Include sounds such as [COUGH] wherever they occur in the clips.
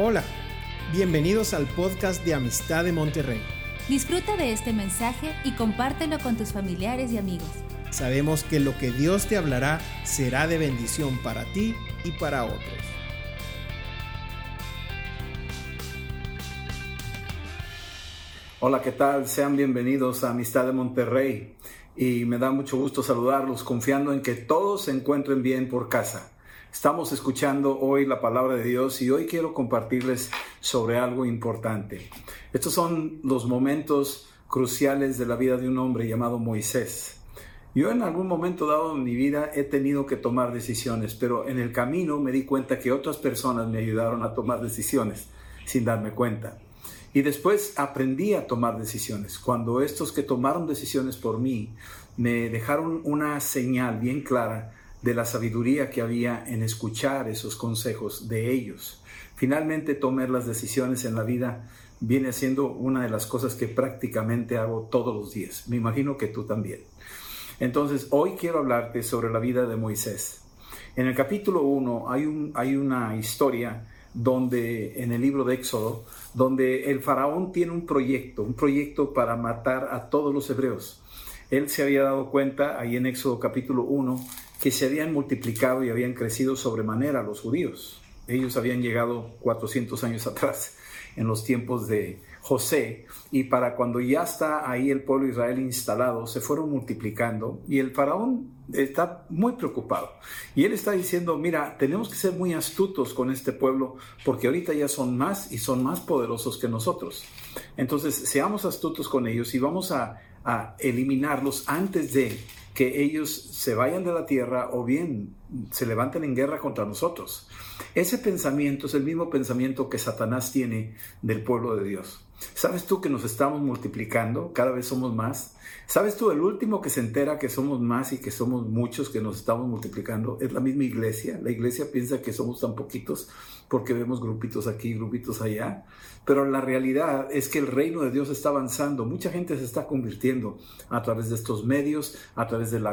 Hola, bienvenidos al podcast de Amistad de Monterrey. Disfruta de este mensaje y compártelo con tus familiares y amigos. Sabemos que lo que Dios te hablará será de bendición para ti y para otros. Hola, ¿qué tal? Sean bienvenidos a Amistad de Monterrey y me da mucho gusto saludarlos confiando en que todos se encuentren bien por casa. Estamos escuchando hoy la palabra de Dios y hoy quiero compartirles sobre algo importante. Estos son los momentos cruciales de la vida de un hombre llamado Moisés. Yo en algún momento dado en mi vida he tenido que tomar decisiones, pero en el camino me di cuenta que otras personas me ayudaron a tomar decisiones sin darme cuenta. Y después aprendí a tomar decisiones. Cuando estos que tomaron decisiones por mí me dejaron una señal bien clara de la sabiduría que había en escuchar esos consejos de ellos. Finalmente tomar las decisiones en la vida viene siendo una de las cosas que prácticamente hago todos los días. Me imagino que tú también. Entonces, hoy quiero hablarte sobre la vida de Moisés. En el capítulo 1 hay, un, hay una historia donde en el libro de Éxodo, donde el faraón tiene un proyecto, un proyecto para matar a todos los hebreos. Él se había dado cuenta ahí en Éxodo capítulo 1 que se habían multiplicado y habían crecido sobremanera los judíos. Ellos habían llegado 400 años atrás, en los tiempos de José, y para cuando ya está ahí el pueblo de Israel instalado, se fueron multiplicando y el faraón está muy preocupado. Y él está diciendo, mira, tenemos que ser muy astutos con este pueblo porque ahorita ya son más y son más poderosos que nosotros. Entonces, seamos astutos con ellos y vamos a, a eliminarlos antes de que ellos se vayan de la tierra o bien se levanten en guerra contra nosotros. Ese pensamiento es el mismo pensamiento que Satanás tiene del pueblo de Dios. ¿Sabes tú que nos estamos multiplicando? Cada vez somos más. ¿Sabes tú el último que se entera que somos más y que somos muchos que nos estamos multiplicando? Es la misma iglesia. La iglesia piensa que somos tan poquitos porque vemos grupitos aquí, grupitos allá. Pero la realidad es que el reino de Dios está avanzando. Mucha gente se está convirtiendo a través de estos medios, a través del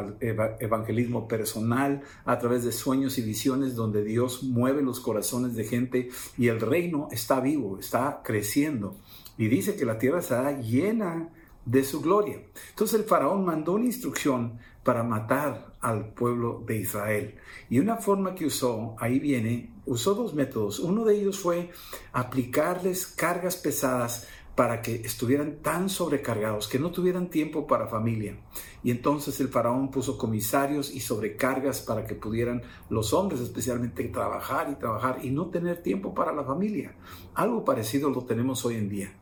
evangelismo personal, a través de sueños y visiones donde Dios mueve los corazones de gente y el reino está vivo, está creciendo. Y dice que la tierra estará llena de su gloria. Entonces el faraón mandó una instrucción para matar al pueblo de Israel. Y una forma que usó, ahí viene, usó dos métodos. Uno de ellos fue aplicarles cargas pesadas para que estuvieran tan sobrecargados que no tuvieran tiempo para familia. Y entonces el faraón puso comisarios y sobrecargas para que pudieran los hombres especialmente trabajar y trabajar y no tener tiempo para la familia. Algo parecido lo tenemos hoy en día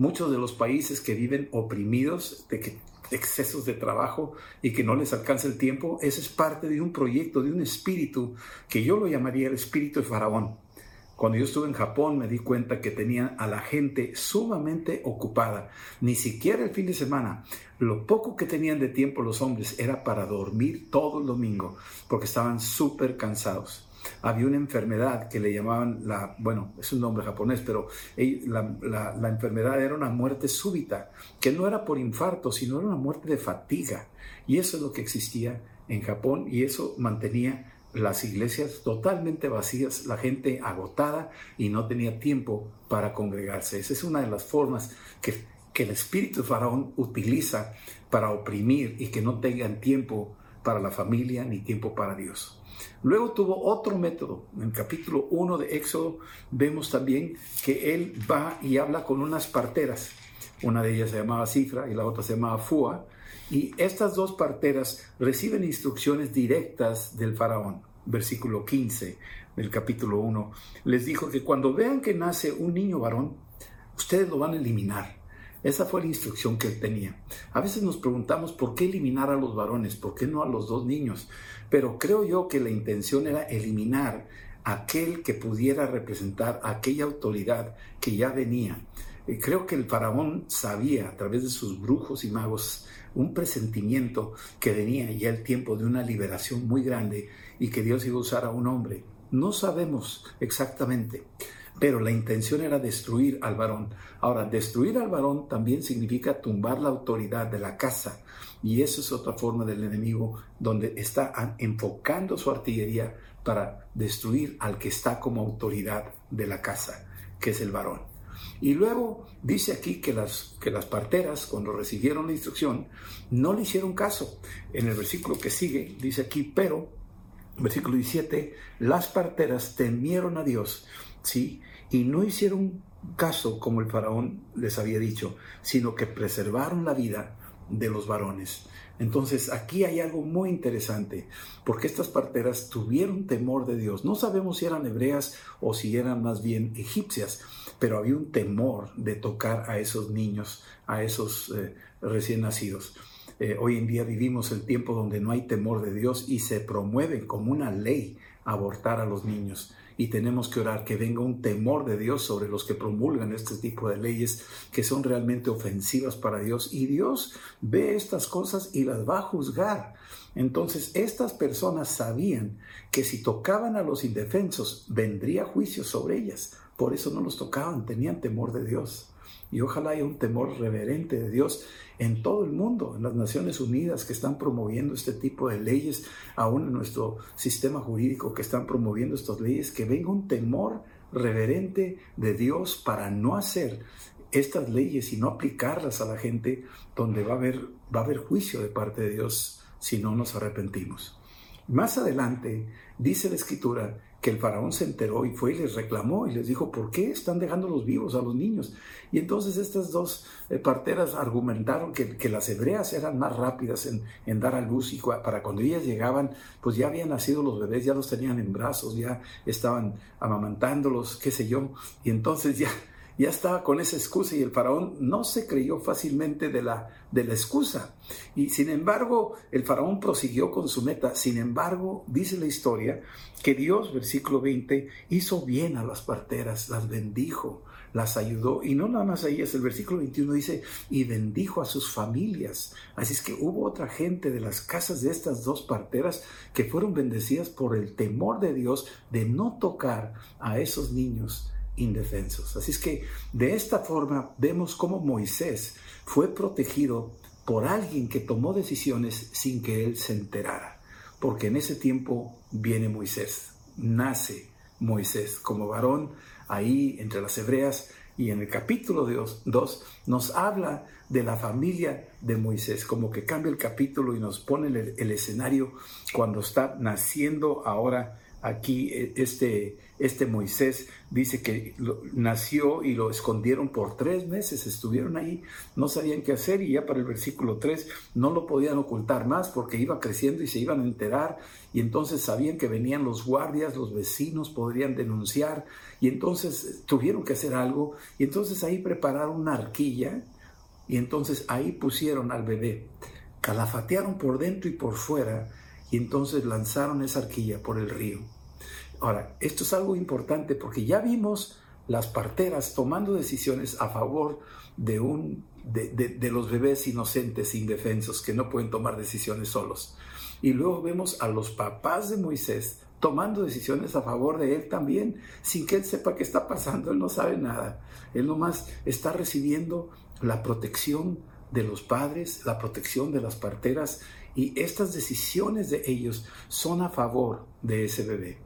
muchos de los países que viven oprimidos de excesos de trabajo y que no les alcanza el tiempo, ese es parte de un proyecto, de un espíritu que yo lo llamaría el espíritu de Faraón. Cuando yo estuve en Japón me di cuenta que tenían a la gente sumamente ocupada. Ni siquiera el fin de semana. Lo poco que tenían de tiempo los hombres era para dormir todo el domingo, porque estaban súper cansados había una enfermedad que le llamaban la, bueno, es un nombre japonés, pero la, enfermedad era una muerte súbita, que no era por infarto, sino era una muerte de fatiga. Y eso es lo que existía en Japón y eso mantenía las iglesias totalmente vacías, la gente agotada y no tenía tiempo para congregarse. Esa es una de las formas que, que el espíritu Faraón utiliza para oprimir y que no tengan tiempo para la familia ni tiempo para Dios. Luego tuvo otro método. En el capítulo 1 de Éxodo vemos también que él va y habla con unas parteras. Una de ellas se llamaba Cifra y la otra se llamaba Fua. Y estas dos parteras reciben instrucciones directas del faraón. Versículo 15 del capítulo 1. Les dijo que cuando vean que nace un niño varón, ustedes lo van a eliminar esa fue la instrucción que él tenía. A veces nos preguntamos por qué eliminar a los varones, por qué no a los dos niños. Pero creo yo que la intención era eliminar aquel que pudiera representar aquella autoridad que ya venía. Eh, creo que el faraón sabía a través de sus brujos y magos un presentimiento que venía ya el tiempo de una liberación muy grande y que Dios iba a usar a un hombre. No sabemos exactamente, pero la intención era destruir al varón. Ahora, destruir al varón también significa tumbar la autoridad de la casa. Y eso es otra forma del enemigo donde está enfocando su artillería para destruir al que está como autoridad de la casa. que es el varón. Y luego dice aquí que las, que las parteras, cuando recibieron la instrucción, no le hicieron caso. En el versículo que sigue, dice aquí, pero, versículo 17, las parteras temieron a Dios, ¿sí? Y no hicieron caso como el faraón les había dicho, sino que preservaron la vida de los varones. Entonces aquí hay algo muy interesante, porque estas parteras tuvieron temor de Dios. No sabemos si eran hebreas o si eran más bien egipcias, pero había un temor de tocar a esos niños, a esos eh, recién nacidos. Eh, hoy en día vivimos el tiempo donde no hay temor de Dios y se promueve como una ley abortar a los niños y tenemos que orar que venga un temor de Dios sobre los que promulgan este tipo de leyes que son realmente ofensivas para Dios. Y Dios ve estas cosas y las va a juzgar. Entonces, estas personas sabían que si tocaban a los indefensos, vendría juicio sobre ellas. Por eso no los tocaban, tenían temor de Dios. Y ojalá haya un temor reverente de Dios en todo el mundo, en las Naciones Unidas que están promoviendo este tipo de leyes, aún en nuestro sistema jurídico que están promoviendo estas leyes, que venga un temor reverente de Dios para no hacer estas leyes y no aplicarlas a la gente donde va a haber, va a haber juicio de parte de Dios si no nos arrepentimos. Más adelante dice la escritura que el faraón se enteró y fue y les reclamó y les dijo, ¿por qué están dejando los vivos a los niños? Y entonces estas dos eh, parteras argumentaron que, que, las hebreas eran más rápidas en, en, dar a luz y para cuando ellas llegaban, pues ya habían nacido los bebés, ya los tenían en brazos, ya estaban amamantándolos, qué sé yo, y entonces ya ya estaba con esa excusa y el faraón no se creyó fácilmente de la, de la excusa. Y sin embargo, el faraón prosiguió con su meta. Sin embargo, dice la historia que Dios, versículo 20, hizo bien a las parteras, las bendijo, las ayudó. Y no nada más ahí es el versículo 21 dice, y bendijo a sus familias. Así es que hubo otra gente de las casas de estas dos parteras que fueron bendecidas por el temor de Dios de no tocar a esos niños indefensos. Así es que de esta forma vemos cómo Moisés fue protegido por alguien que tomó decisiones sin que él se enterara. Porque en ese tiempo viene Moisés, nace Moisés como varón ahí entre las hebreas y en el capítulo 2 nos habla de la familia de Moisés, como que cambia el capítulo y nos pone el, el escenario cuando está naciendo ahora aquí eh, este, este Moisés dice que nació y lo escondieron por tres meses, estuvieron ahí, no sabían qué hacer y ya para el versículo 3 no lo podían ocultar más porque iba creciendo y se iban a enterar y entonces sabían que venían los guardias, los vecinos podrían denunciar y entonces tuvieron que hacer algo y entonces ahí prepararon una arquilla y entonces ahí pusieron al bebé, calafatearon por dentro y por fuera y entonces lanzaron esa arquilla por el río. Ahora, esto es algo importante porque ya vimos las parteras tomando decisiones a favor de, un, de, los bebés inocentes, indefensos, que no pueden tomar decisiones solos. Y luego vemos a los papás de Moisés tomando decisiones a favor de él también, sin que él sepa qué está pasando, él no sabe nada. Él nomás está recibiendo la protección de los padres, la protección de las parteras y estas decisiones de ellos son a favor de ese bebé.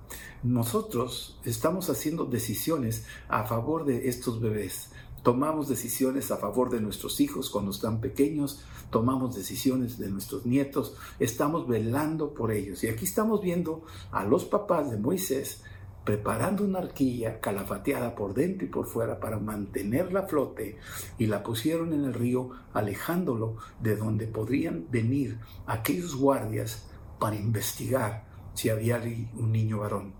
Nosotros estamos haciendo decisiones a favor de estos bebés. Tomamos decisiones a favor de nuestros hijos cuando están pequeños, tomamos decisiones de nuestros nietos, estamos velando por ellos. Y aquí estamos viendo a los papás de Moisés preparando una arquilla calafateada por dentro y por fuera para mantenerla a flote y la pusieron en el río alejándolo de donde podrían venir aquellos guardias para investigar si había un niño varón.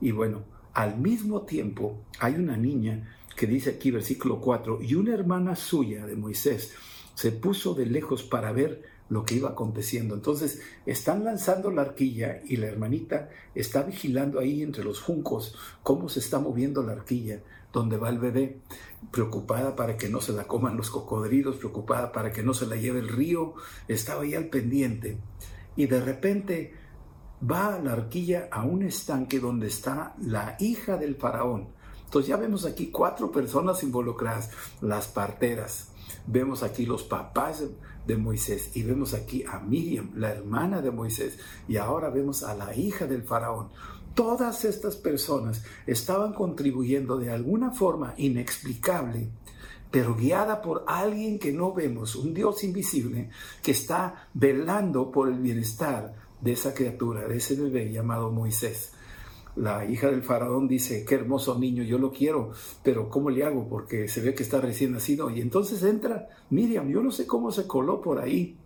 Y bueno, al mismo tiempo hay una niña que dice aquí versículo 4, y una hermana suya de Moisés se puso de lejos para ver lo que iba aconteciendo. Entonces están lanzando la arquilla y la hermanita está vigilando ahí entre los juncos cómo se está moviendo la arquilla, donde va el bebé, preocupada para que no se la coman los cocodrilos, preocupada para que no se la lleve el río, estaba ahí al pendiente. Y de repente va la arquilla a un estanque donde está la hija del faraón. Entonces ya vemos aquí cuatro personas involucradas, las parteras. Vemos aquí los papás de Moisés y vemos aquí a Miriam, la hermana de Moisés, y ahora vemos a la hija del faraón. Todas estas personas estaban contribuyendo de alguna forma inexplicable, pero guiada por alguien que no vemos, un Dios invisible, que está velando por el bienestar de esa criatura, de ese bebé llamado Moisés. La hija del faraón dice, qué hermoso niño, yo lo quiero, pero ¿cómo le hago? Porque se ve que está recién nacido. Y entonces entra Miriam, yo no sé cómo se coló por ahí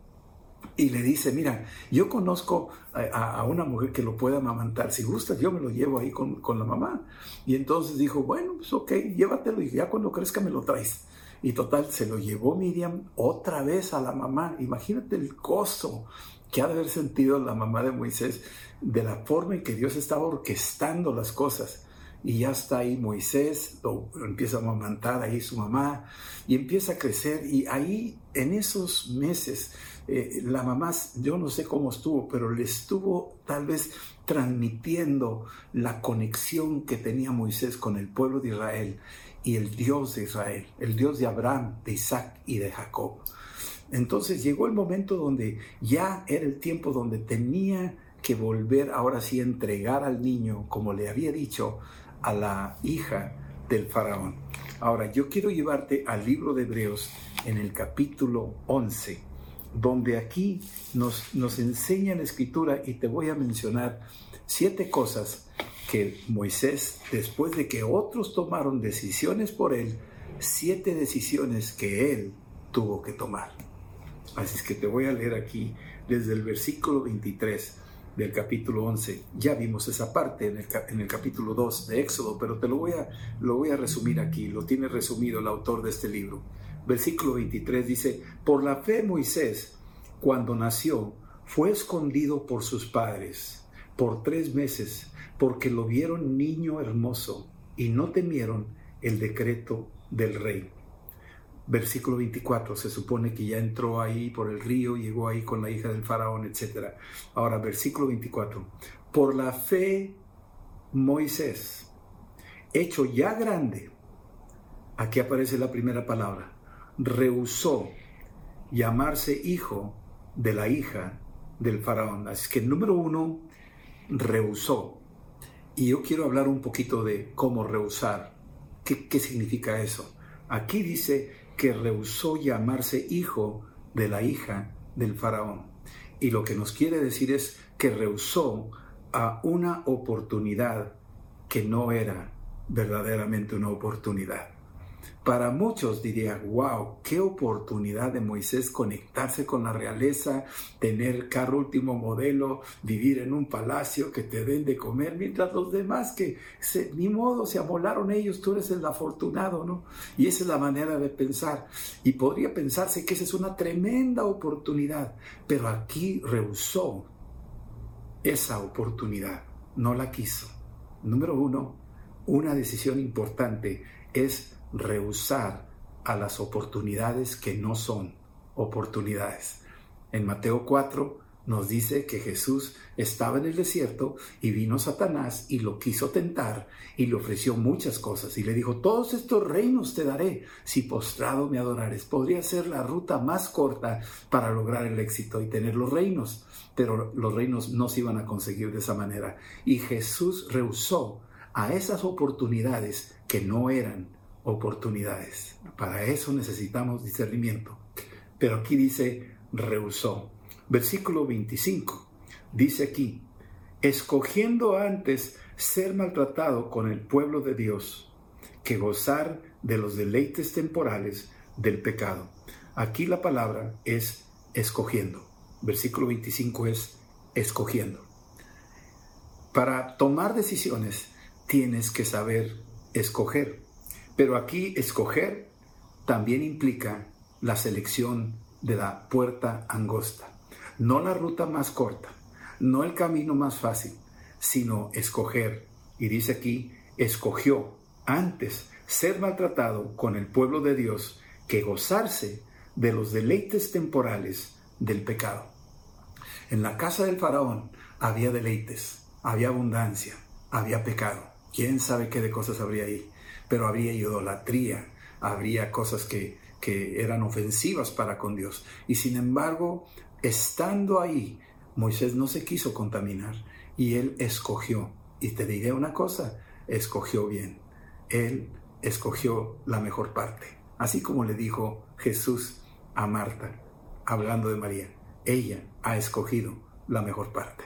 y le dice, mira, yo conozco a, una mujer que lo pueda amamantar, si gustas yo me lo llevo ahí con, con, la mamá. Y entonces dijo, bueno, pues ok, llévatelo y ya cuando crezca me lo traes. Y total, se lo llevó Miriam otra vez a la mamá. Imagínate el gozo que ha de haber sentido la mamá de Moisés de la forma en que Dios estaba orquestando las cosas. Y ya está ahí Moisés, lo, empieza a amamantar ahí su mamá y empieza a crecer. Y ahí, en esos meses, eh, la mamá, yo no sé cómo estuvo, pero le estuvo tal vez transmitiendo la conexión que tenía Moisés con el pueblo de Israel y el Dios de Israel, el Dios de Abraham, de Isaac y de Jacob. Entonces llegó el momento donde ya era el tiempo donde tenía que volver ahora sí a entregar al niño, como le había dicho a la hija del faraón. Ahora, yo quiero llevarte al libro de Hebreos en el capítulo 11 donde aquí nos, nos enseña la escritura y te voy a mencionar siete cosas que Moisés, después de que otros tomaron decisiones por él, siete decisiones que él tuvo que tomar. Así es que te voy a leer aquí desde el versículo 23 del capítulo 11. Ya vimos esa parte en el, capítulo 2 de Éxodo, pero te lo voy, a, lo voy a resumir aquí. Lo tiene resumido el autor de este libro versículo 23 dice, por la fe Moisés, cuando nació, fue escondido por sus padres por tres meses, porque lo vieron niño hermoso y no temieron el decreto del rey. Versículo 24, se supone que ya entró ahí por el río, llegó ahí con la hija del faraón, etc. Ahora, versículo 24, por la fe Moisés, hecho ya grande, aquí aparece la primera palabra, rehusó llamarse hijo de la hija del faraón. Así que número uno, rehusó. Y yo quiero hablar un poquito de cómo rehusar. ¿Qué, ¿Qué significa eso? Aquí dice que rehusó llamarse hijo de la hija del faraón. Y lo que nos quiere decir es que rehusó a una oportunidad que no era verdaderamente una oportunidad. Para muchos diría, wow, qué oportunidad de Moisés conectarse con la realeza, tener carro último modelo, vivir en un palacio que te den de comer, mientras los demás que se, ni modo se amolaron ellos, tú eres el afortunado, ¿no? Y esa es la manera de pensar. Y podría pensarse que esa es una tremenda oportunidad, pero aquí rehusó esa oportunidad, no la quiso. Número uno, una decisión importante es rehusar a las oportunidades que no son oportunidades. En Mateo 4 nos dice que Jesús estaba en el desierto y vino Satanás y lo quiso tentar y le ofreció muchas cosas y le dijo, todos estos reinos te daré si postrado me adorares. Podría ser la ruta más corta para lograr el éxito y tener los reinos, pero los reinos no se iban a conseguir de esa manera. Y Jesús rehusó a esas oportunidades que no eran oportunidades. Para eso necesitamos discernimiento. Pero aquí dice, rehusó. Versículo 25 dice aquí, escogiendo antes ser maltratado con el pueblo de Dios que gozar de los deleites temporales del pecado. Aquí la palabra es escogiendo. Versículo 25 es escogiendo. Para tomar decisiones tienes que saber escoger. Pero aquí escoger también implica la selección de la puerta angosta, no la ruta más corta, no el camino más fácil, sino escoger. Y dice aquí, escogió antes ser maltratado con el pueblo de Dios que gozarse de los deleites temporales del pecado. En la casa del faraón había deleites, había abundancia, había pecado. ¿Quién sabe qué de cosas habría ahí? Pero habría idolatría, habría cosas que, que eran ofensivas para con Dios. Y sin embargo, estando ahí, Moisés no se quiso contaminar y él escogió y te diré una cosa, escogió bien. Él escogió la mejor parte. Así como le dijo Jesús a Marta, hablando de María, ella ha escogido la mejor parte.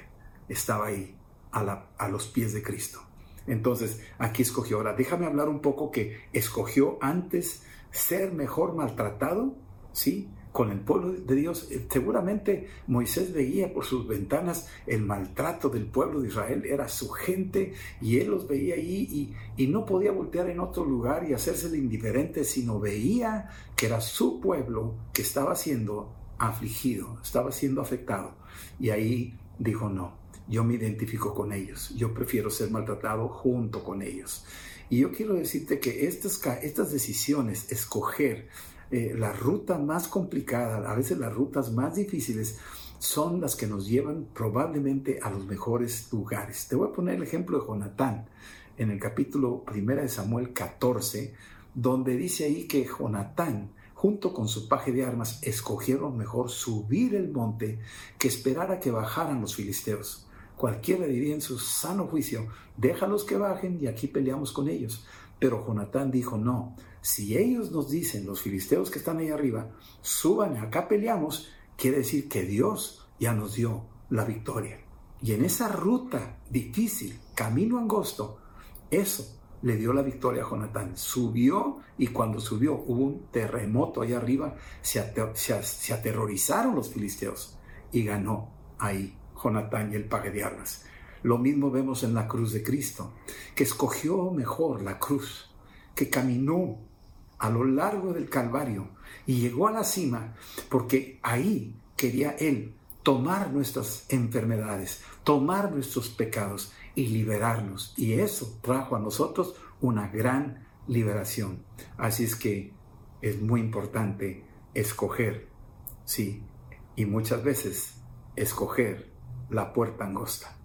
Estaba ahí a, a los pies de Cristo. Entonces, aquí escogió. Ahora, déjame hablar un poco que escogió antes ser mejor maltratado, ¿sí? Con el pueblo de Dios. Eh, seguramente Moisés veía por sus ventanas el maltrato del pueblo de Israel, era su gente y él los veía ahí y, no podía voltear en otro lugar y hacerse indiferente, sino veía que era su pueblo que estaba siendo afligido, estaba siendo afectado. Y ahí dijo, no, yo me identifico con ellos, yo prefiero ser maltratado junto con ellos. Y yo quiero decirte que estas, estas decisiones, escoger eh, la ruta más complicada, a veces las rutas más difíciles, son las que nos llevan probablemente a los mejores lugares. Te voy a poner el ejemplo de Jonatán en el capítulo 1 de Samuel 14, donde dice ahí que Jonatán, junto con su paje de armas, escogieron mejor subir el monte que esperar a que bajaran los filisteos. Cualquiera diría en su sano juicio, déjalos que bajen y aquí peleamos con ellos. Pero Jonatán dijo, no, si ellos nos dicen, los filisteos que están ahí arriba, suban, acá peleamos, quiere decir que Dios ya nos dio la victoria. Y en esa ruta difícil, camino angosto, eso le dio la victoria a Jonatán. Subió y cuando subió hubo un terremoto allá arriba, se, se aterrorizaron los filisteos y ganó ahí Jonatán y el paje de armas. Lo mismo vemos en la cruz de Cristo, que escogió mejor la cruz, que caminó a lo largo del Calvario y llegó a la cima, porque ahí quería Él tomar nuestras enfermedades, tomar nuestros pecados y liberarnos. Y eso trajo a nosotros una gran liberación. Así es que es muy importante escoger, sí, y muchas veces escoger la puerta angosta.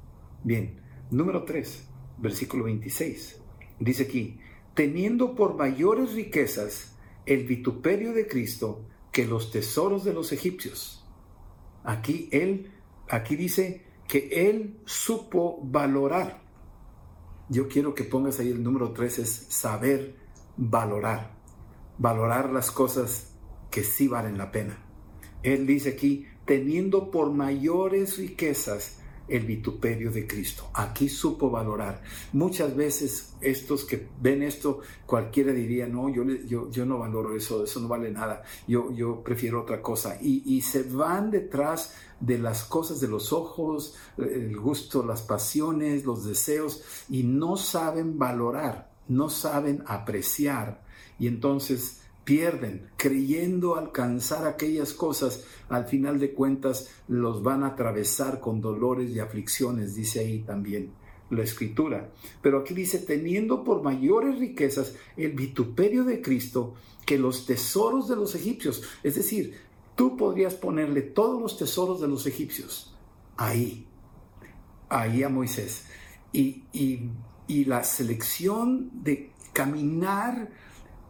Bien, número 3, versículo 26. Dice aquí, teniendo por mayores riquezas el vituperio de Cristo que los tesoros de los egipcios. Aquí él, aquí dice que él supo valorar. Yo quiero que pongas ahí el número 3 es saber valorar. Valorar las cosas que sí valen la pena. Él dice aquí, teniendo por mayores riquezas el vituperio de Cristo. Aquí supo valorar. Muchas veces estos que ven esto, cualquiera diría, no, yo, no valoro eso, eso no vale nada, yo, yo prefiero otra cosa. Y, y se van detrás de las cosas de los ojos, el gusto, las pasiones, los deseos, y no saben valorar, no saben apreciar. Y entonces pierden, creyendo alcanzar aquellas cosas, al final de cuentas los van a atravesar con dolores y aflicciones, dice ahí también la escritura. Pero aquí dice, teniendo por mayores riquezas el vituperio de Cristo que los tesoros de los egipcios. Es decir, tú podrías ponerle todos los tesoros de los egipcios ahí, ahí a Moisés. Y, y, y la selección de caminar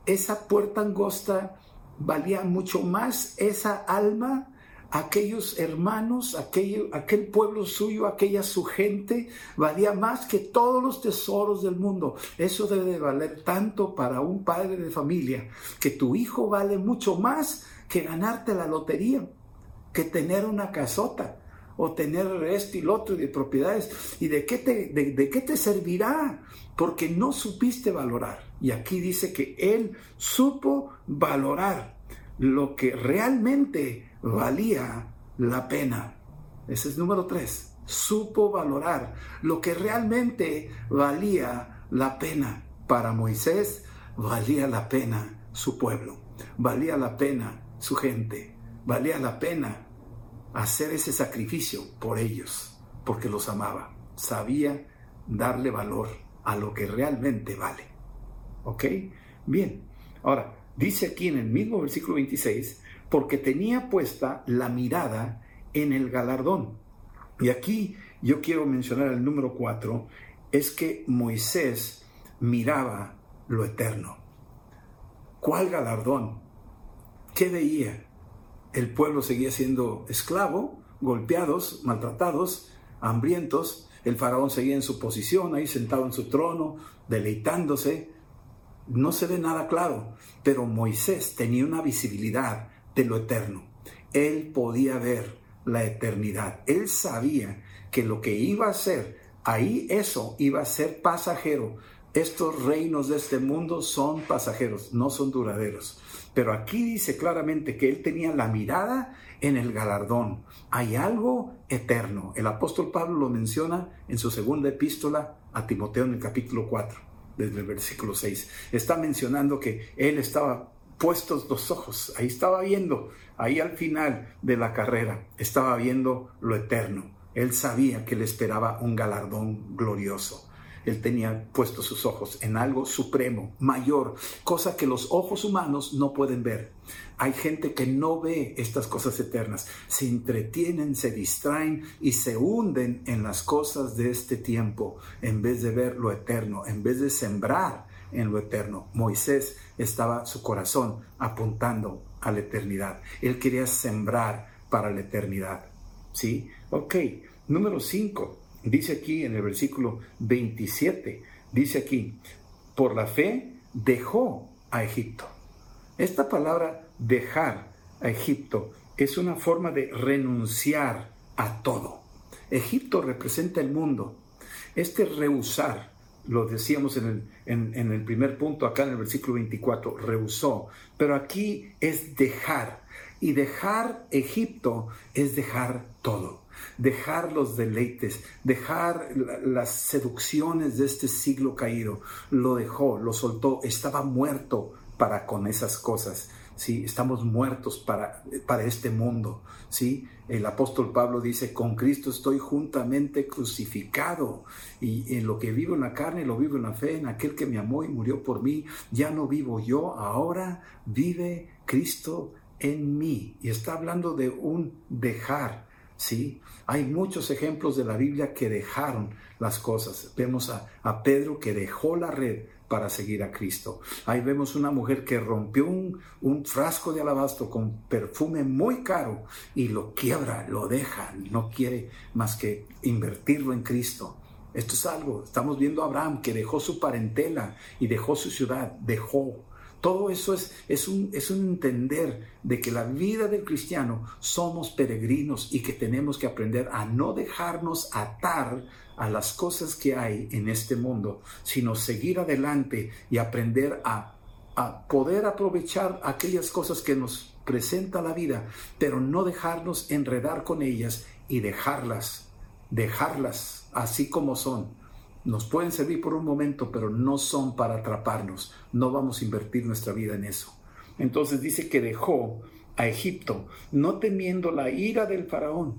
esa puerta angosta valía mucho más esa alma, aquellos hermanos, aquel, aquel pueblo suyo, aquella su gente, valía más que todos los tesoros del mundo. Eso debe de valer tanto para un padre de familia, que tu hijo vale mucho más que ganarte la lotería, que tener una casota o tener esto y lo otro de propiedades. ¿Y de qué te, de qué te servirá? Porque no supiste valorar. Y aquí dice que él supo valorar lo que realmente valía la pena. Ese es número tres. Supo valorar lo que realmente valía la pena. Para Moisés valía la pena su pueblo, valía la pena su gente, valía la pena hacer ese sacrificio por ellos, porque los amaba. Sabía darle valor a lo que realmente vale. ¿Ok? Bien. Ahora, dice aquí en el mismo versículo 26, porque tenía puesta la mirada en el galardón. Y aquí yo quiero mencionar el número 4, es que Moisés miraba lo eterno. ¿Cuál galardón? ¿Qué veía? El pueblo seguía siendo esclavo, golpeados, maltratados, hambrientos, El faraón seguía en su posición, ahí sentado en su trono, deleitándose. No se ve nada claro, pero Moisés tenía una visibilidad de lo eterno. Él podía ver la eternidad. Él sabía que lo que iba a ser, ahí eso iba a ser pasajero. Estos reinos de este mundo son pasajeros, no son duraderos. Pero aquí dice claramente que él tenía la mirada en el galardón. Hay algo eterno. El apóstol Pablo lo menciona en su segunda epístola a Timoteo en el capítulo 4, desde el versículo 6. Está mencionando que él estaba puestos los ojos, ahí estaba viendo, ahí al final de la carrera, estaba viendo lo eterno. Él sabía que le esperaba un galardón glorioso. Él tenía puestos sus ojos en algo supremo, mayor, cosa que los ojos humanos no pueden ver. Hay gente que no ve estas cosas eternas, se entretienen, se distraen y se hunden en las cosas de este tiempo en vez de ver lo eterno, en vez de sembrar en lo eterno. Moisés estaba su corazón apuntando a la eternidad. Él quería sembrar para la eternidad. ¿Sí? Ok. Número 5. Dice aquí en el versículo 27, dice aquí, por la fe dejó a Egipto. Esta palabra dejar a Egipto es una forma de renunciar a todo. Egipto representa el mundo. Este rehusar, lo decíamos en el, en el primer punto acá en el versículo 24, rehusó, pero aquí es dejar. Y dejar Egipto es dejar todo dejar los deleites, dejar las seducciones de este siglo caído. Lo dejó, lo soltó, estaba muerto para con esas cosas. ¿sí? Estamos muertos para, para este mundo. ¿sí? El apóstol Pablo dice, con Cristo estoy juntamente crucificado y en lo que vivo en la carne lo vivo en la fe, en aquel que me amó y murió por mí. Ya no vivo yo, ahora vive Cristo en mí. Y está hablando de un dejar. ¿Sí? Hay muchos ejemplos de la Biblia que dejaron las cosas. Vemos a, Pedro que dejó la red para seguir a Cristo. Ahí vemos una mujer que rompió un, un, frasco de alabastro con perfume muy caro y lo quiebra, lo deja, no quiere más que invertirlo en Cristo. Esto es algo, estamos viendo a Abraham que dejó su parentela y dejó su ciudad, dejó todo eso es, un entender de que la vida del cristiano somos peregrinos y que tenemos que aprender a no dejarnos atar a las cosas que hay en este mundo, sino seguir adelante y aprender a, a poder aprovechar aquellas cosas que nos presenta la vida, pero no dejarnos enredar con ellas y dejarlas, dejarlas así como son nos pueden servir por un momento, pero no son para atraparnos. No vamos a invertir nuestra vida en eso. Entonces dice que dejó a Egipto, no temiendo la ira del faraón.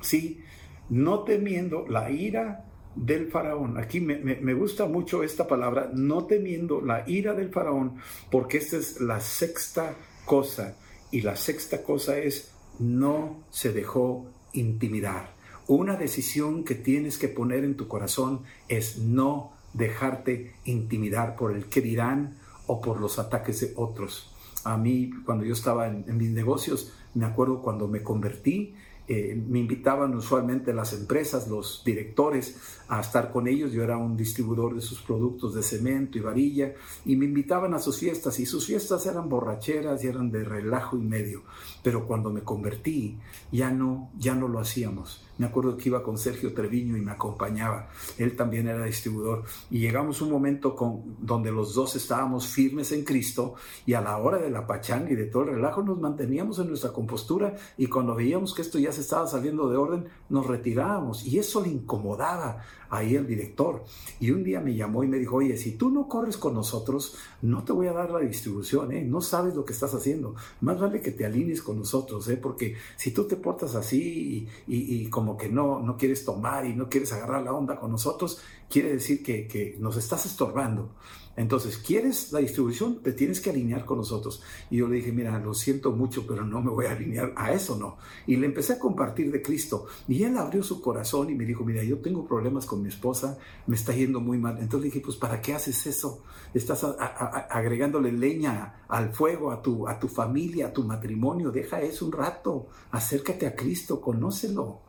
Sí, no temiendo la ira del faraón. Aquí me, me, gusta mucho esta palabra, no temiendo la ira del faraón, porque esta es la sexta cosa. Y la sexta cosa es, no se dejó intimidar. Una decisión que tienes que poner en tu corazón es no dejarte intimidar por el que dirán o por los ataques de otros. A mí, cuando yo estaba en, mis negocios, me acuerdo cuando me convertí, eh, me invitaban usualmente las empresas, los directores, a estar con ellos. Yo era un distribuidor de sus productos de cemento y varilla y me invitaban a sus fiestas y sus fiestas eran borracheras y eran de relajo y medio. Pero cuando me convertí ya no, ya no lo hacíamos. Me acuerdo que iba con Sergio Treviño y me acompañaba. Él también era distribuidor. Y llegamos a un momento con, donde los dos estábamos firmes en Cristo y a la hora de la pachanga y de todo el relajo nos manteníamos en nuestra compostura y cuando veíamos que esto ya estaba saliendo de orden, nos retirábamos. Y eso le incomodaba ahí el director. Y un día me llamó y me dijo, oye, si tú no corres con nosotros, no te voy a dar la distribución, ¿eh? No sabes lo que estás haciendo. Más vale que te alinees con nosotros, ¿eh? Porque si tú te portas así y, como que no, no quieres tomar y no quieres agarrar la onda con nosotros, quiere decir que, que nos estás estorbando. Entonces, ¿quieres la distribución? Te tienes que alinear con nosotros. Y yo le dije, mira, lo siento mucho, pero no me voy a alinear a eso, no. Y le empecé a compartir de Cristo. Y él abrió su corazón y me dijo, mira, yo tengo problemas con mi esposa, me está yendo muy mal. Entonces le dije, pues, ¿para qué haces eso? Estás agregándole leña al fuego, a tu, a tu familia, a tu matrimonio. Deja eso un rato. Acércate a Cristo, conócelo.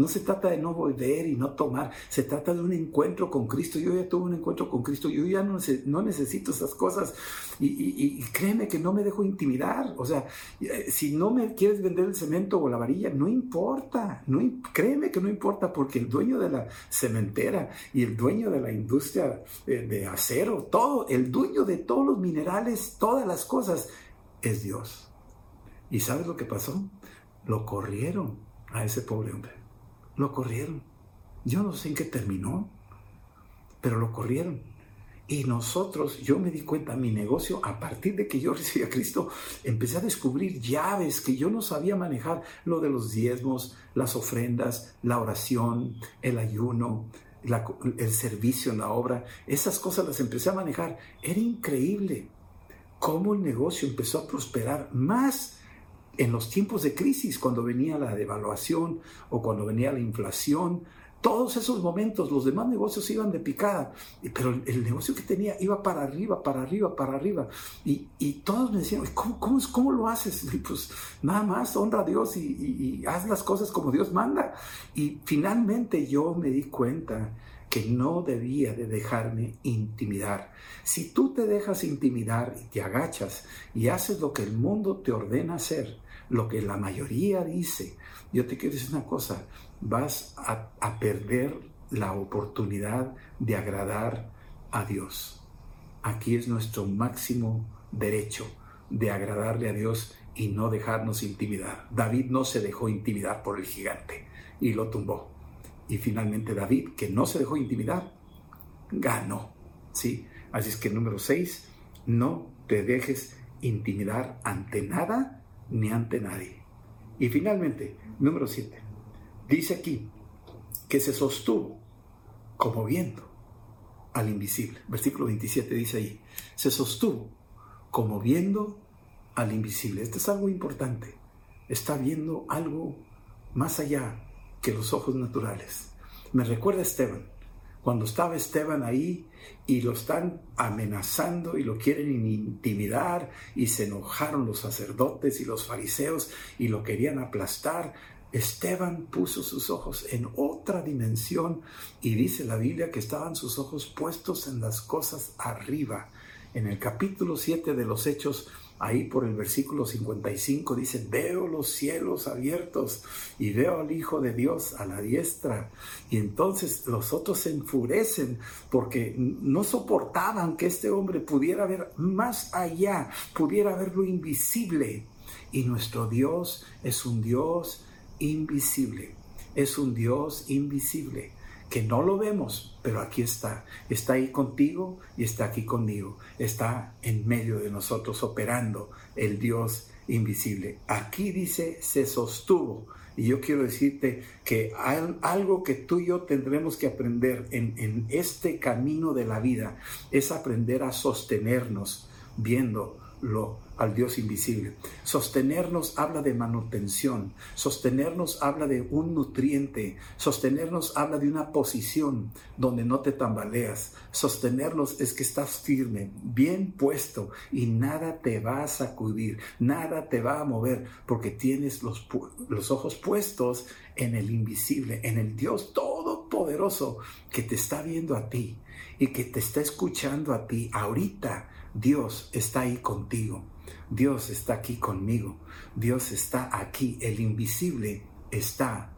No se trata de no volver y no tomar, se trata de un encuentro con Cristo. Yo ya tuve un encuentro con Cristo, yo ya no, necesito esas cosas y, créeme que no me dejo intimidar. O sea, eh, si no me quieres vender el cemento o la varilla, no importa, no, créeme que no importa porque el dueño de la cementera y el dueño de la industria eh, de acero, todo, el dueño de todos los minerales, todas las cosas, es Dios. ¿Y sabes lo que pasó? Lo corrieron a ese pobre hombre. Lo corrieron. Yo no sé en qué terminó, pero lo corrieron. Y nosotros, yo me di cuenta, mi negocio, a partir de que yo [LAUGHS] recibí a Cristo, empecé a descubrir llaves que yo no sabía manejar, lo de los diezmos, las ofrendas, la oración, el ayuno, el servicio en la obra. Esas cosas las empecé a manejar. Era increíble cómo el negocio empezó a prosperar más en los tiempos de crisis, cuando venía la devaluación o cuando venía la inflación, todos esos momentos, los demás negocios iban de picada, pero el, negocio que tenía iba para arriba, para arriba, para arriba. Y, todos me decían, ¿cómo, cómo, lo haces? [LAUGHS] pues nada más, honra a Dios y, y haz las cosas como Dios manda. Y finalmente yo me di cuenta que no debía de dejarme intimidar. Si tú te dejas intimidar y te agachas y haces lo que el mundo te ordena hacer, lo que la mayoría dice, yo te quiero decir una cosa, vas a, a perder la oportunidad de agradar a Dios. Aquí es nuestro máximo derecho de agradarle a Dios y no dejarnos intimidar. David no se dejó intimidar por el gigante y lo tumbó. Y finalmente David, que no se dejó intimidar, ganó. ¿sí? Así es que número 6, no te dejes intimidar ante nada ni ante nadie. Y finalmente, número 7, dice aquí que se sostuvo como viendo al invisible. Versículo 27 dice ahí, se sostuvo como viendo al invisible. Esto es algo importante. Está viendo algo más allá que los ojos naturales. Me recuerda a Esteban, cuando estaba Esteban ahí y lo están amenazando y lo quieren intimidar y se enojaron los sacerdotes y los fariseos y lo querían aplastar. Esteban puso sus ojos en otra dimensión y dice la Biblia que estaban sus ojos puestos en las cosas arriba. En el capítulo 7 de los Hechos Ahí por el versículo 55 dice, veo los cielos abiertos y veo al Hijo de Dios a la diestra. Y entonces los otros se enfurecen porque no soportaban que este hombre pudiera ver más allá, pudiera ver lo invisible. Y nuestro Dios es un Dios invisible, es un Dios invisible que no lo vemos, pero aquí está. Está ahí contigo y está aquí conmigo. Está en medio de nosotros operando el Dios invisible. Aquí dice, se sostuvo. Y yo quiero decirte que algo que tú y yo tendremos que aprender en, en este camino de la vida es aprender a sostenernos viendo lo, al Dios invisible. Sostenernos habla de manutención, sostenernos habla de un nutriente, sostenernos habla de una posición donde no te tambaleas, sostenernos es que estás firme, bien puesto y nada te va a sacudir, nada te va a mover porque tienes los, los ojos puestos en el invisible, en el Dios todopoderoso que te está viendo a ti y que te está escuchando a ti ahorita Dios está ahí contigo. Dios está aquí conmigo. Dios está aquí. El invisible está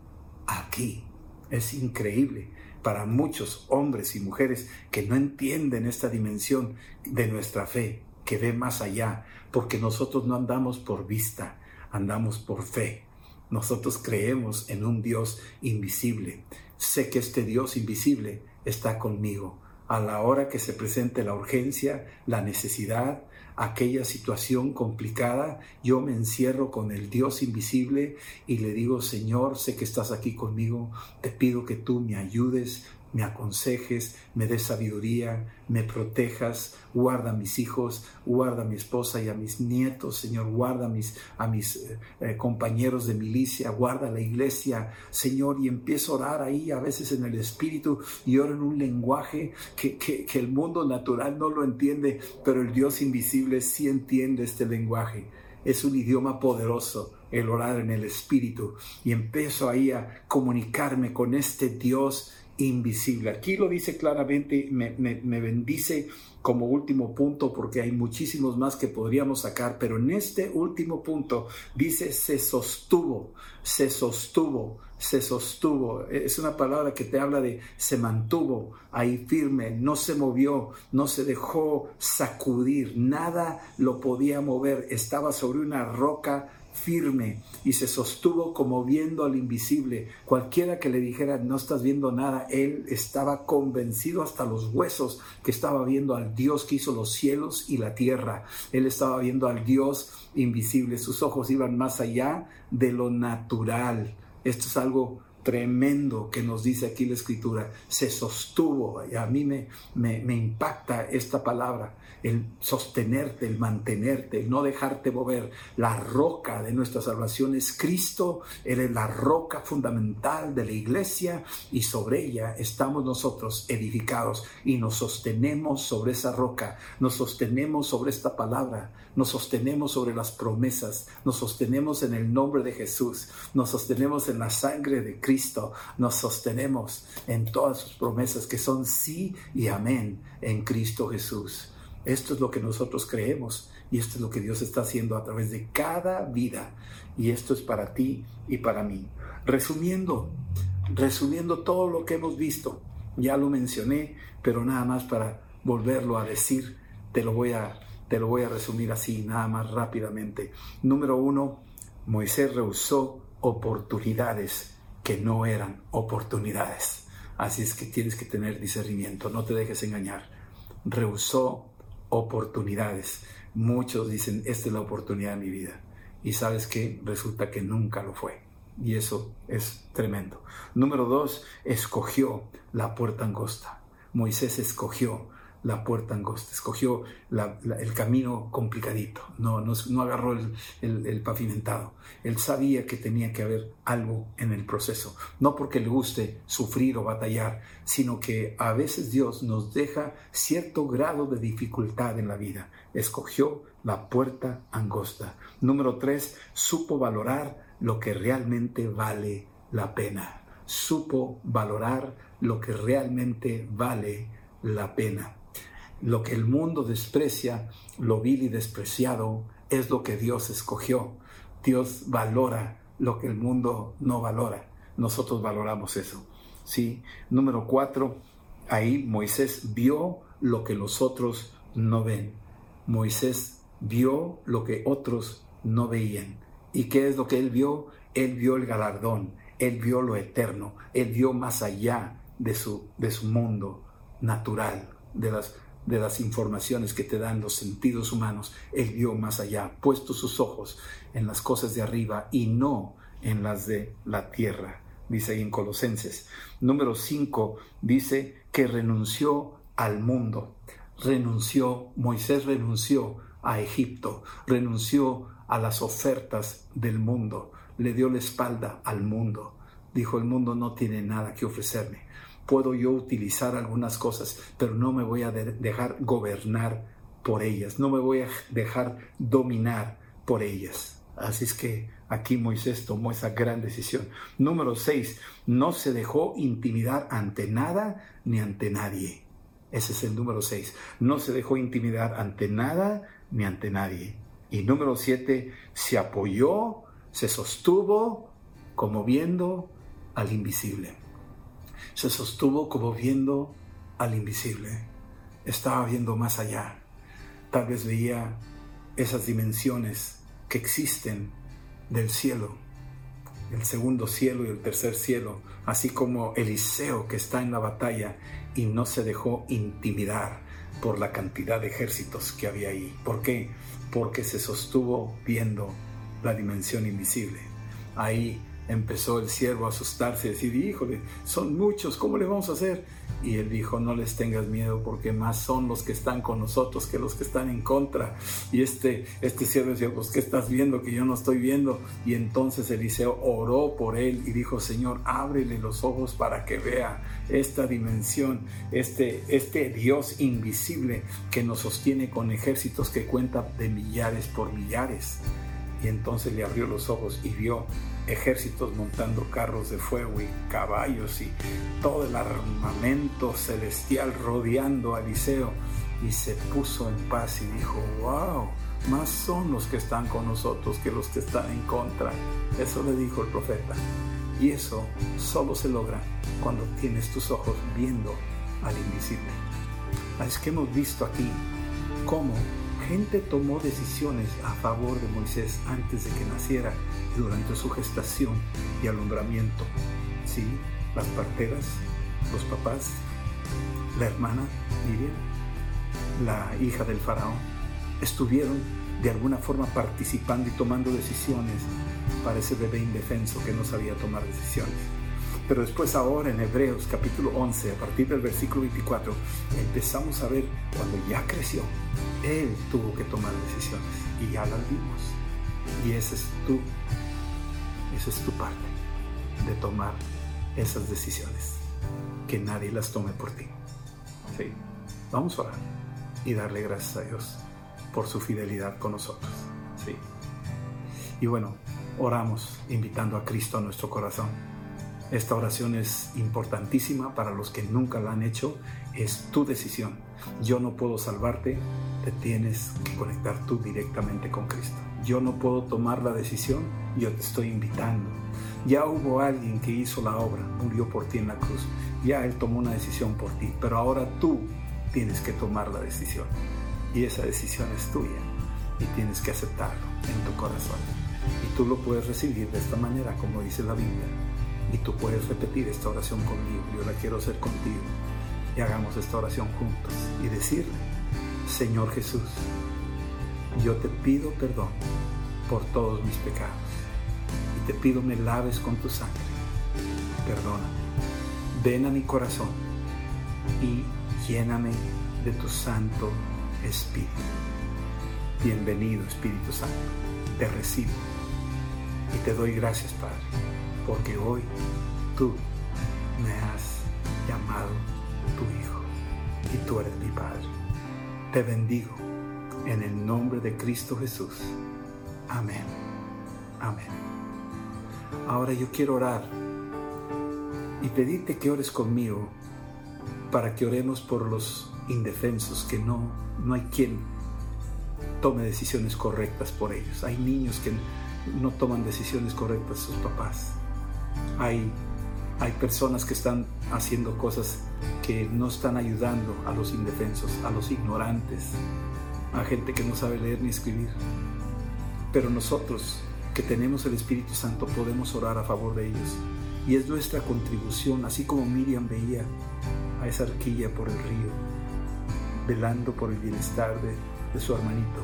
aquí. Es increíble para muchos hombres y mujeres que no entienden esta dimensión de nuestra fe, que ve más allá, porque nosotros no andamos por vista, andamos por fe. Nosotros creemos en un Dios invisible. Sé que este Dios invisible está conmigo a la hora que se presente la urgencia, la necesidad, aquella situación complicada, yo me encierro con el Dios invisible y le digo, Señor, sé que estás aquí conmigo, te pido que tú me ayudes, me aconsejes, me des sabiduría, me protejas, guarda a mis hijos, guarda a mi esposa y a mis nietos, Señor, guarda a mis, a mis eh, eh, compañeros de milicia, guarda la iglesia, Señor, y empiezo a orar ahí a veces en el Espíritu y oro en un lenguaje que, que, que el mundo natural no lo entiende, pero el Dios invisible sí entiende este lenguaje. es un idioma poderoso el orar en el Espíritu y empiezo ahí a comunicarme con este Dios invisible. Aquí lo dice claramente, me, me, bendice como último punto porque hay muchísimos más que podríamos sacar, pero en este último punto dice se sostuvo, se sostuvo, se sostuvo. Es una palabra que te habla de se mantuvo ahí firme, no se movió, no se dejó sacudir, nada lo podía mover, estaba sobre una roca firme y se sostuvo como viendo al invisible. Cualquiera que le dijera no estás viendo nada, él estaba convencido hasta los huesos que estaba viendo al Dios que hizo los cielos y la tierra. Él estaba viendo al Dios invisible. Sus ojos iban más allá de lo natural. Esto es algo tremendo que nos dice aquí la escritura. Se sostuvo. Y a mí me, me, me impacta esta palabra el sostenerte, el mantenerte, el no dejarte mover. La roca de nuestra salvación es Cristo, Él es la roca fundamental de la iglesia y sobre ella estamos nosotros edificados y nos sostenemos sobre esa roca, nos sostenemos sobre esta palabra, nos sostenemos sobre las promesas, nos sostenemos en el nombre de Jesús, nos sostenemos en la sangre de Cristo, nos sostenemos en todas sus promesas que son sí y amén en Cristo Jesús. Esto es lo que nosotros creemos y esto es lo que Dios está haciendo a través de cada vida. Y esto es para ti y para mí. Resumiendo, resumiendo todo lo que hemos visto, ya lo mencioné, pero nada más para volverlo a decir, te lo voy a, te lo voy a resumir así, nada más rápidamente. Número uno, Moisés rehusó oportunidades que no eran oportunidades. Así es que tienes que tener discernimiento, no te dejes engañar. Rehusó oportunidades. Muchos dicen, esta es la oportunidad de mi vida. Y sabes que resulta que nunca lo fue. Y eso es tremendo. Número dos, escogió la puerta angosta. Moisés escogió la puerta angosta, escogió el camino complicadito, no, no, agarró el, pavimentado. Él sabía que tenía que haber algo en el proceso, no porque le guste sufrir o batallar, sino que a veces Dios nos deja cierto grado de dificultad en la vida. Escogió la puerta angosta. Número tres, supo valorar lo que realmente vale la pena. Supo valorar lo que realmente vale la pena. Lo que el mundo desprecia, lo vil y despreciado, es lo que Dios escogió. Dios valora lo que el mundo no valora. Nosotros valoramos eso. ¿sí? Número cuatro, ahí Moisés vio lo que los otros no ven. Moisés vio lo que otros no veían. ¿Y qué es lo que él vio? Él vio el galardón, él vio lo eterno, él vio más allá de su, de su mundo natural, de las de las informaciones que te dan los sentidos humanos, él vio más allá, puesto sus ojos en las cosas de arriba y no en las de la tierra, dice ahí en Colosenses. Número 5 dice que renunció al mundo, renunció, Moisés renunció a Egipto, renunció a las ofertas del mundo, le dio la espalda al mundo, dijo el mundo no tiene nada que ofrecerme puedo yo utilizar algunas cosas, pero no me voy a dejar gobernar por ellas, no me voy a dejar dominar por ellas. Así es que aquí Moisés tomó esa gran decisión. Número 6, no se dejó intimidar ante nada ni ante nadie. Ese es el número 6. No se dejó intimidar ante nada ni ante nadie. Y número 7, se apoyó, se sostuvo como viendo al invisible se sostuvo como viendo al invisible. Estaba viendo más allá. Tal vez veía esas dimensiones que existen del cielo, el segundo cielo y el tercer cielo, así como Eliseo que está en la batalla y no se dejó intimidar por la cantidad de ejércitos que había ahí. ¿Por qué? Porque se sostuvo viendo la dimensión invisible. Ahí empezó el siervo a asustarse y decir, híjole, son muchos, ¿cómo le vamos a hacer? Y él dijo, no les tengas miedo porque más son los que están con nosotros que los que están en contra. Y este, este siervo decía, pues ¿qué estás viendo que yo no estoy viendo? Y entonces Eliseo oró por él y dijo, Señor, ábrele los ojos para que vea esta dimensión, este, este Dios invisible que nos sostiene con ejércitos que cuenta de millares por millares Y entonces le abrió los ojos y vio ejércitos montando carros de fuego y caballos y todo el armamento celestial rodeando a Eliseo. Y se puso en paz y dijo, wow, más son los que están con nosotros que los que están en contra. Eso le dijo el profeta. Y eso solo se logra cuando tienes tus ojos viendo al invisible. Es que hemos visto aquí cómo gente tomó decisiones a favor de Moisés antes de que naciera durante su gestación y alumbramiento. Sí, las parteras, los papás, la hermana Miriam, la hija del faraón, estuvieron de alguna forma participando y tomando decisiones para ese bebé indefenso que no sabía tomar decisiones. Pero después ahora en Hebreos capítulo 11, a partir del versículo 24, empezamos a ver cuando ya creció, Él tuvo que tomar decisiones y ya las vimos. Y esa es tu, esa es tu parte de tomar esas decisiones. Que nadie las tome por ti. Sí. Vamos a orar y darle gracias a Dios por su fidelidad con nosotros. Sí. Y bueno, oramos invitando a Cristo a nuestro corazón. Esta oración es importantísima para los que nunca la han hecho. Es tu decisión. Yo no puedo salvarte, te tienes que conectar tú directamente con Cristo. Yo no puedo tomar la decisión, yo te estoy invitando. Ya hubo alguien que hizo la obra, murió por ti en la cruz. Ya Él tomó una decisión por ti, pero ahora tú tienes que tomar la decisión. Y esa decisión es tuya y tienes que aceptarlo en tu corazón. Y tú lo puedes recibir de esta manera, como dice la Biblia. Y tú puedes repetir esta oración conmigo. Yo la quiero hacer contigo. Y hagamos esta oración juntos y decirle, Señor Jesús, yo te pido perdón por todos mis pecados. Y te pido me laves con tu sangre. Perdóname. Ven a mi corazón y lléname de tu santo Espíritu. Bienvenido Espíritu Santo, te recibo y te doy gracias Padre, porque hoy tú me has llamado tu Hijo y tú eres mi Padre. Te bendigo en el nombre de Cristo Jesús. Amén. Amén. Ahora yo quiero orar y pedirte que ores conmigo para que oremos por los indefensos, que no, no hay quien tome decisiones correctas por ellos. Hay niños que no toman decisiones correctas sus papás. Hay, hay personas que están haciendo cosas que no están ayudando a los indefensos, a los ignorantes, a gente que no sabe leer ni escribir. Pero nosotros que tenemos el Espíritu Santo podemos orar a favor de ellos. Y es nuestra contribución, así como Miriam veía a esa arquilla por el río, velando por el bienestar de, su hermanito.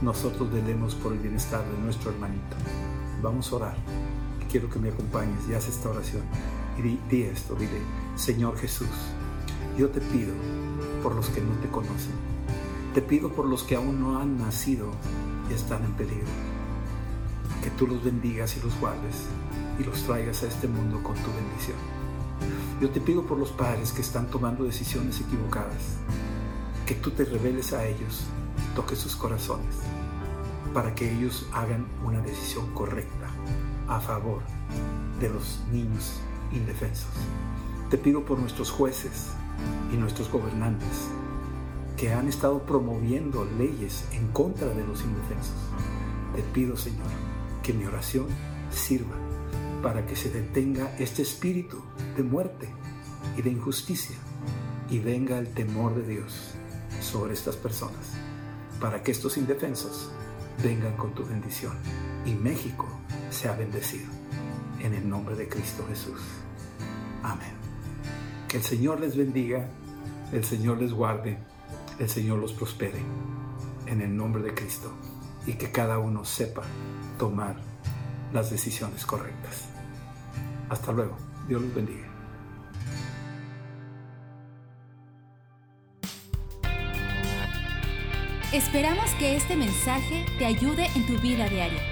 Nosotros velemos por el bienestar de nuestro hermanito. Vamos a orar. Quiero que me acompañes y haz esta oración. Y di, esto, dile, Señor Jesús, yo te pido por los que no te conocen. Te pido por los que aún no han nacido y están en peligro. Que tú los bendigas y los guardes y los traigas a este mundo con tu bendición. Yo te pido por los padres que están tomando decisiones equivocadas que tú te reveles a ellos, toques sus corazones, para que ellos hagan una decisión correcta a favor de los niños indefensos. Te pido por nuestros jueces y nuestros gobernantes que han estado promoviendo leyes en contra de los indefensos. Te pido, Señor, que mi oración sirva para que se detenga este espíritu de muerte y de injusticia y venga el temor de Dios sobre estas personas, para que estos indefensos vengan con tu bendición y México sea bendecido. En el nombre de Cristo Jesús. Amén. Que el Señor les bendiga, el Señor les guarde, el Señor los prospere. En el nombre de Cristo. Y que cada uno sepa tomar las decisiones correctas. Hasta luego. Dios los bendiga. Esperamos que este mensaje te ayude en tu vida diaria.